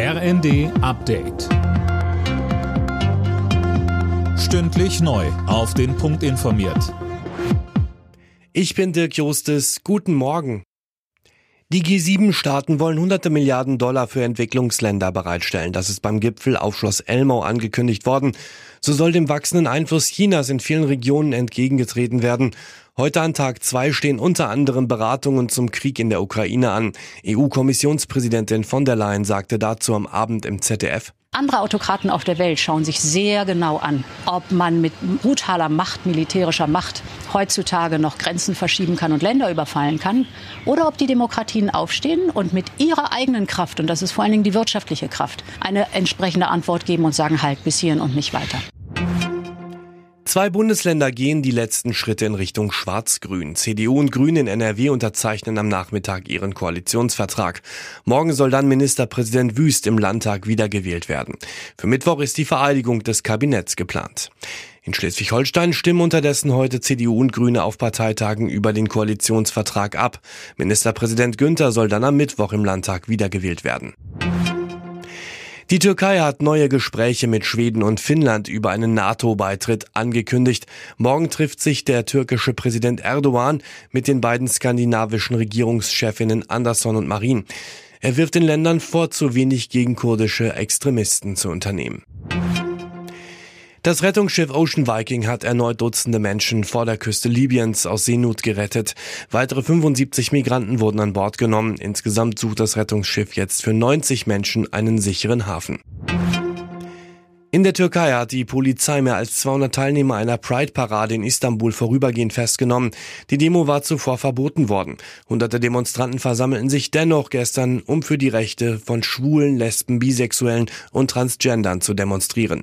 RND Update. Stündlich neu. Auf den Punkt informiert. Ich bin Dirk Jostes. Guten Morgen. Die G7-Staaten wollen hunderte Milliarden Dollar für Entwicklungsländer bereitstellen. Das ist beim Gipfel auf Schloss Elmau angekündigt worden. So soll dem wachsenden Einfluss Chinas in vielen Regionen entgegengetreten werden. Heute an Tag zwei stehen unter anderem Beratungen zum Krieg in der Ukraine an. EU-Kommissionspräsidentin von der Leyen sagte dazu am Abend im ZDF. Andere Autokraten auf der Welt schauen sich sehr genau an, ob man mit brutaler Macht, militärischer Macht heutzutage noch Grenzen verschieben kann und Länder überfallen kann oder ob die Demokratien aufstehen und mit ihrer eigenen Kraft, und das ist vor allen Dingen die wirtschaftliche Kraft, eine entsprechende Antwort geben und sagen, halt bis hierhin und nicht weiter. Zwei Bundesländer gehen die letzten Schritte in Richtung Schwarz-Grün. CDU und Grüne in NRW unterzeichnen am Nachmittag ihren Koalitionsvertrag. Morgen soll dann Ministerpräsident Wüst im Landtag wiedergewählt werden. Für Mittwoch ist die Vereidigung des Kabinetts geplant. In Schleswig-Holstein stimmen unterdessen heute CDU und Grüne auf Parteitagen über den Koalitionsvertrag ab. Ministerpräsident Günther soll dann am Mittwoch im Landtag wiedergewählt werden. Die Türkei hat neue Gespräche mit Schweden und Finnland über einen NATO-Beitritt angekündigt. Morgen trifft sich der türkische Präsident Erdogan mit den beiden skandinavischen Regierungschefinnen Andersson und Marin. Er wirft den Ländern vor, zu wenig gegen kurdische Extremisten zu unternehmen. Das Rettungsschiff Ocean Viking hat erneut Dutzende Menschen vor der Küste Libyens aus Seenot gerettet. Weitere 75 Migranten wurden an Bord genommen. Insgesamt sucht das Rettungsschiff jetzt für 90 Menschen einen sicheren Hafen. In der Türkei hat die Polizei mehr als 200 Teilnehmer einer Pride-Parade in Istanbul vorübergehend festgenommen. Die Demo war zuvor verboten worden. Hunderte Demonstranten versammelten sich dennoch gestern, um für die Rechte von Schwulen, Lesben, Bisexuellen und Transgendern zu demonstrieren.